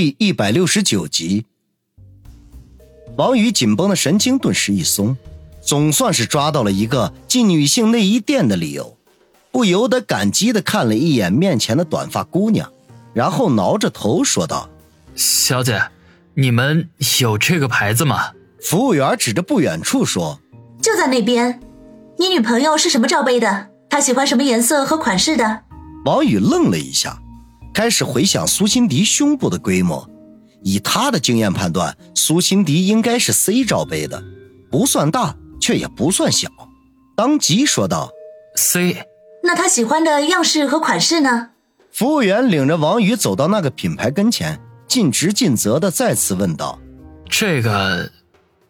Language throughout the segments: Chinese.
第一百六十九集，王宇紧绷的神经顿时一松，总算是抓到了一个进女性内衣店的理由，不由得感激的看了一眼面前的短发姑娘，然后挠着头说道：“小姐，你们有这个牌子吗？”服务员指着不远处说：“就在那边。你女朋友是什么罩杯的？她喜欢什么颜色和款式的？”王宇愣了一下。开始回想苏辛迪胸部的规模，以他的经验判断，苏辛迪应该是 C 罩杯的，不算大，却也不算小。当即说道：“C。”那他喜欢的样式和款式呢？服务员领着王宇走到那个品牌跟前，尽职尽责的再次问道：“这个，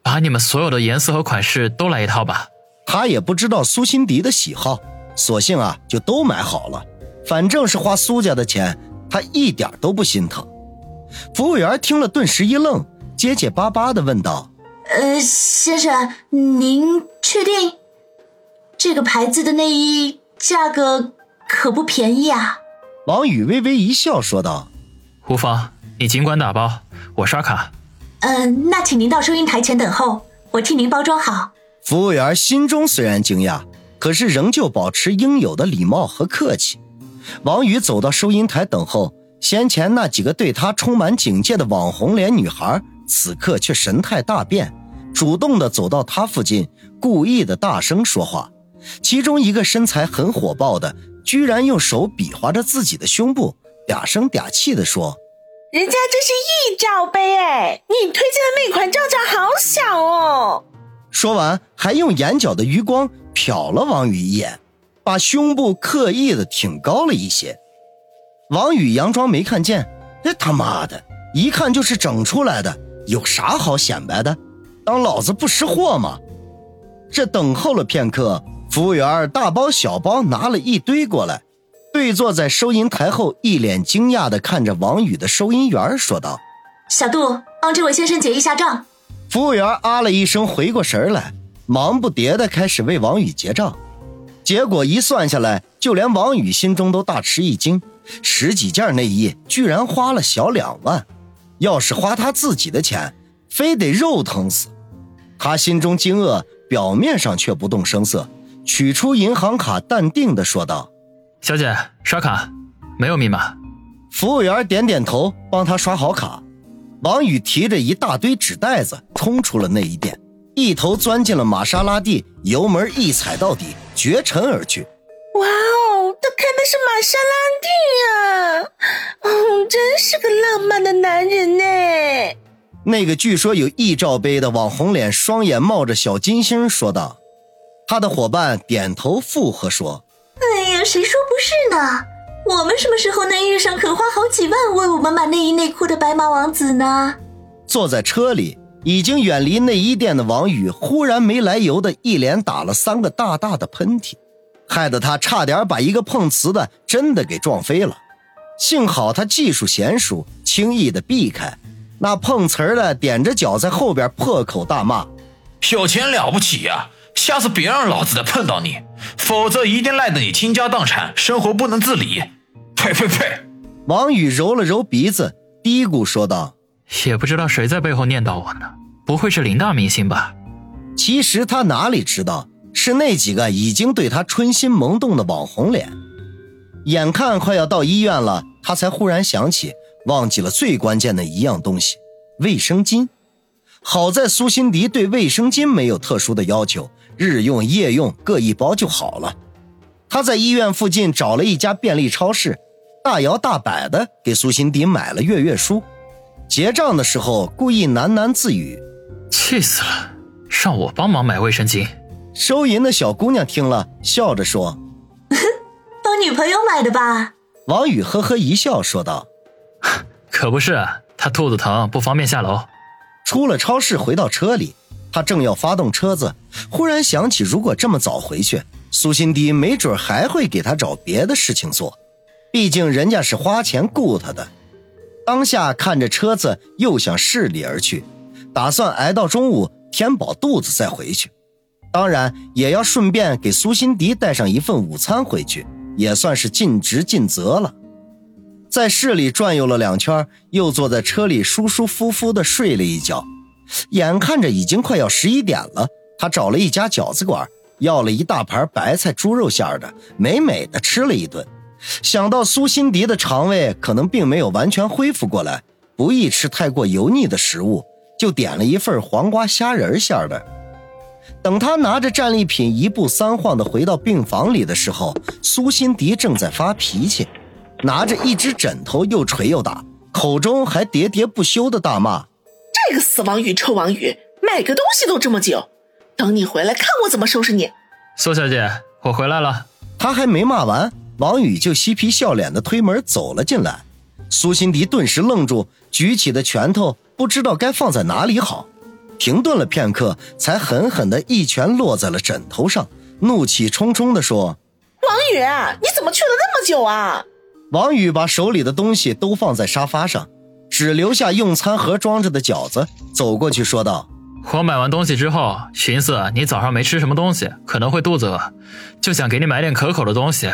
把你们所有的颜色和款式都来一套吧。”他也不知道苏辛迪的喜好，索性啊就都买好了，反正是花苏家的钱。他一点都不心疼。服务员听了，顿时一愣，结结巴巴的问道：“呃，先生，您确定这个牌子的内衣价格可不便宜啊？”王宇微微一笑，说道：“无妨，你尽管打包，我刷卡。”“嗯，那请您到收银台前等候，我替您包装好。”服务员心中虽然惊讶，可是仍旧保持应有的礼貌和客气。王宇走到收银台等候，先前那几个对他充满警戒的网红脸女孩，此刻却神态大变，主动的走到他附近，故意的大声说话。其中一个身材很火爆的，居然用手比划着自己的胸部，嗲声嗲气的说：“人家这是 E 罩杯哎，你推荐的那款罩罩好小哦。”说完，还用眼角的余光瞟了王宇一眼。把胸部刻意的挺高了一些，王宇佯装没看见。这他妈的，一看就是整出来的，有啥好显摆的？当老子不识货吗？这等候了片刻，服务员大包小包拿了一堆过来，对坐在收银台后，一脸惊讶的看着王宇的收银员说道：“小杜，帮这位先生结一下账。”服务员啊了一声，回过神来，忙不迭的开始为王宇结账。结果一算下来，就连王宇心中都大吃一惊，十几件内衣居然花了小两万，要是花他自己的钱，非得肉疼死。他心中惊愕，表面上却不动声色，取出银行卡，淡定的说道：“小姐，刷卡，没有密码。”服务员点点头，帮他刷好卡。王宇提着一大堆纸袋子冲出了内衣店。一头钻进了玛莎拉蒂，油门一踩到底，绝尘而去。哇哦，他开的是玛莎拉蒂呀！哦，真是个浪漫的男人呢。那个据说有亿罩杯的网红脸，双眼冒着小金星，说道。他的伙伴点头附和说：“哎呀，谁说不是呢？我们什么时候能遇上肯花好几万为我们买内衣内裤的白马王子呢？”坐在车里。已经远离内衣店的王宇，忽然没来由的一连打了三个大大的喷嚏，害得他差点把一个碰瓷的真的给撞飞了。幸好他技术娴熟，轻易的避开。那碰瓷儿的踮着脚在后边破口大骂：“有钱了不起呀！下次别让老子再碰到你，否则一定赖得你倾家荡产，生活不能自理。”呸呸呸！王宇揉了揉鼻子，嘀咕说道。也不知道谁在背后念叨我呢，不会是林大明星吧？其实他哪里知道，是那几个已经对他春心萌动的网红脸。眼看快要到医院了，他才忽然想起忘记了最关键的一样东西——卫生巾。好在苏辛迪对卫生巾没有特殊的要求，日用夜用各一包就好了。他在医院附近找了一家便利超市，大摇大摆的给苏辛迪买了月月书。结账的时候，故意喃喃自语：“气死了，让我帮忙买卫生巾。”收银的小姑娘听了，笑着说：“ 帮女朋友买的吧？”王宇呵呵一笑，说道：“ 可不是，她肚子疼，不方便下楼。”出了超市，回到车里，他正要发动车子，忽然想起，如果这么早回去，苏心迪没准还会给他找别的事情做，毕竟人家是花钱雇他的。当下看着车子，又向市里而去，打算挨到中午填饱肚子再回去。当然，也要顺便给苏辛迪带上一份午餐回去，也算是尽职尽责了。在市里转悠了两圈，又坐在车里舒舒服服的睡了一觉。眼看着已经快要十一点了，他找了一家饺子馆，要了一大盘白菜猪肉馅的，美美的吃了一顿。想到苏辛迪的肠胃可能并没有完全恢复过来，不宜吃太过油腻的食物，就点了一份黄瓜虾仁馅的。等他拿着战利品一步三晃的回到病房里的时候，苏辛迪正在发脾气，拿着一只枕头又捶又打，口中还喋喋不休的大骂：“这个死王宇，臭王宇，买个东西都这么久，等你回来看我怎么收拾你！”苏小姐，我回来了。他还没骂完，王宇就嬉皮笑脸的推门走了进来。苏辛迪顿时愣住，举起的拳头不知道该放在哪里好。停顿了片刻，才狠狠的一拳落在了枕头上，怒气冲冲的说：“王宇，你怎么去了那么久啊？”王宇把手里的东西都放在沙发上，只留下用餐盒装着的饺子，走过去说道：“我买完东西之后，寻思你早上没吃什么东西，可能会肚子饿，就想给你买点可口的东西。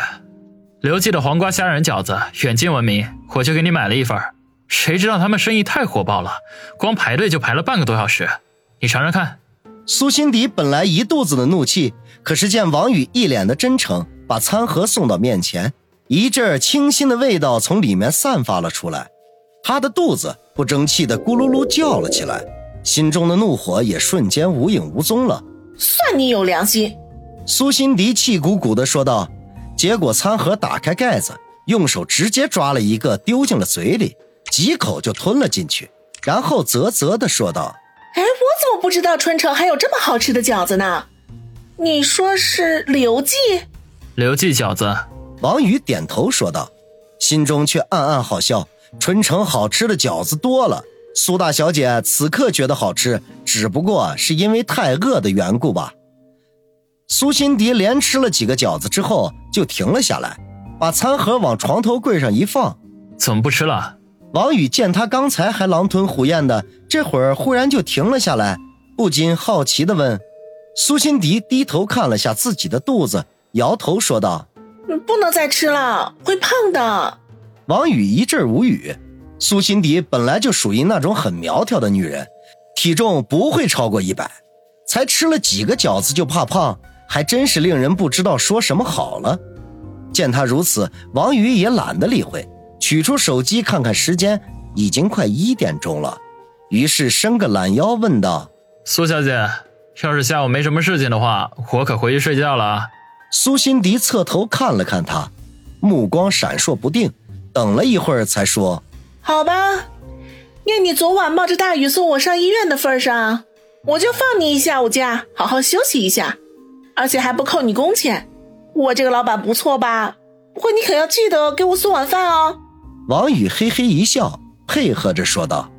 刘记的黄瓜虾仁饺子远近闻名，我就给你买了一份。谁知道他们生意太火爆了，光排队就排了半个多小时。”你尝尝看，苏辛迪本来一肚子的怒气，可是见王宇一脸的真诚，把餐盒送到面前，一阵清新的味道从里面散发了出来，他的肚子不争气的咕噜噜叫了起来，心中的怒火也瞬间无影无踪了。算你有良心，苏辛迪气鼓鼓的说道。结果餐盒打开盖子，用手直接抓了一个丢进了嘴里，几口就吞了进去，然后啧啧的说道。哎，我怎么不知道春城还有这么好吃的饺子呢？你说是刘记？刘记饺子。王宇点头说道，心中却暗暗好笑。春城好吃的饺子多了，苏大小姐此刻觉得好吃，只不过是因为太饿的缘故吧。苏辛迪连吃了几个饺子之后，就停了下来，把餐盒往床头柜上一放，怎么不吃了？王宇见他刚才还狼吞虎咽的，这会儿忽然就停了下来，不禁好奇地问：“苏辛迪，低头看了下自己的肚子，摇头说道：‘不能再吃了，会胖的。’”王宇一阵无语。苏辛迪本来就属于那种很苗条的女人，体重不会超过一百，才吃了几个饺子就怕胖，还真是令人不知道说什么好了。见他如此，王宇也懒得理会。取出手机看看时间，已经快一点钟了，于是伸个懒腰问道：“苏小姐，要是下午没什么事情的话，我可回去睡觉了啊。”苏辛迪侧头看了看他，目光闪烁不定，等了一会儿才说：“好吧，念你昨晚冒着大雨送我上医院的份上，我就放你一下午假，好好休息一下，而且还不扣你工钱。我这个老板不错吧？不过你可要记得给我送晚饭哦。”王宇嘿嘿一笑，配合着说道：“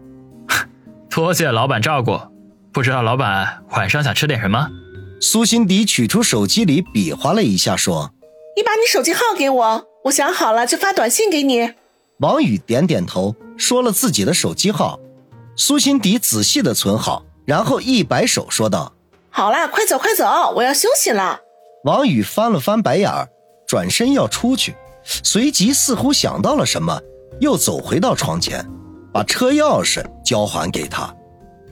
多谢老板照顾，不知道老板晚上想吃点什么？”苏辛迪取出手机里比划了一下，说：“你把你手机号给我，我想好了就发短信给你。”王宇点点头，说了自己的手机号。苏辛迪仔细的存好，然后一摆手说道：“好啦，快走快走，我要休息了。”王宇翻了翻白眼儿，转身要出去，随即似乎想到了什么。又走回到床前，把车钥匙交还给他。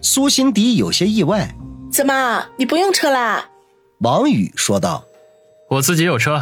苏辛迪有些意外：“怎么，你不用车啦？”王宇说道：“我自己有车。”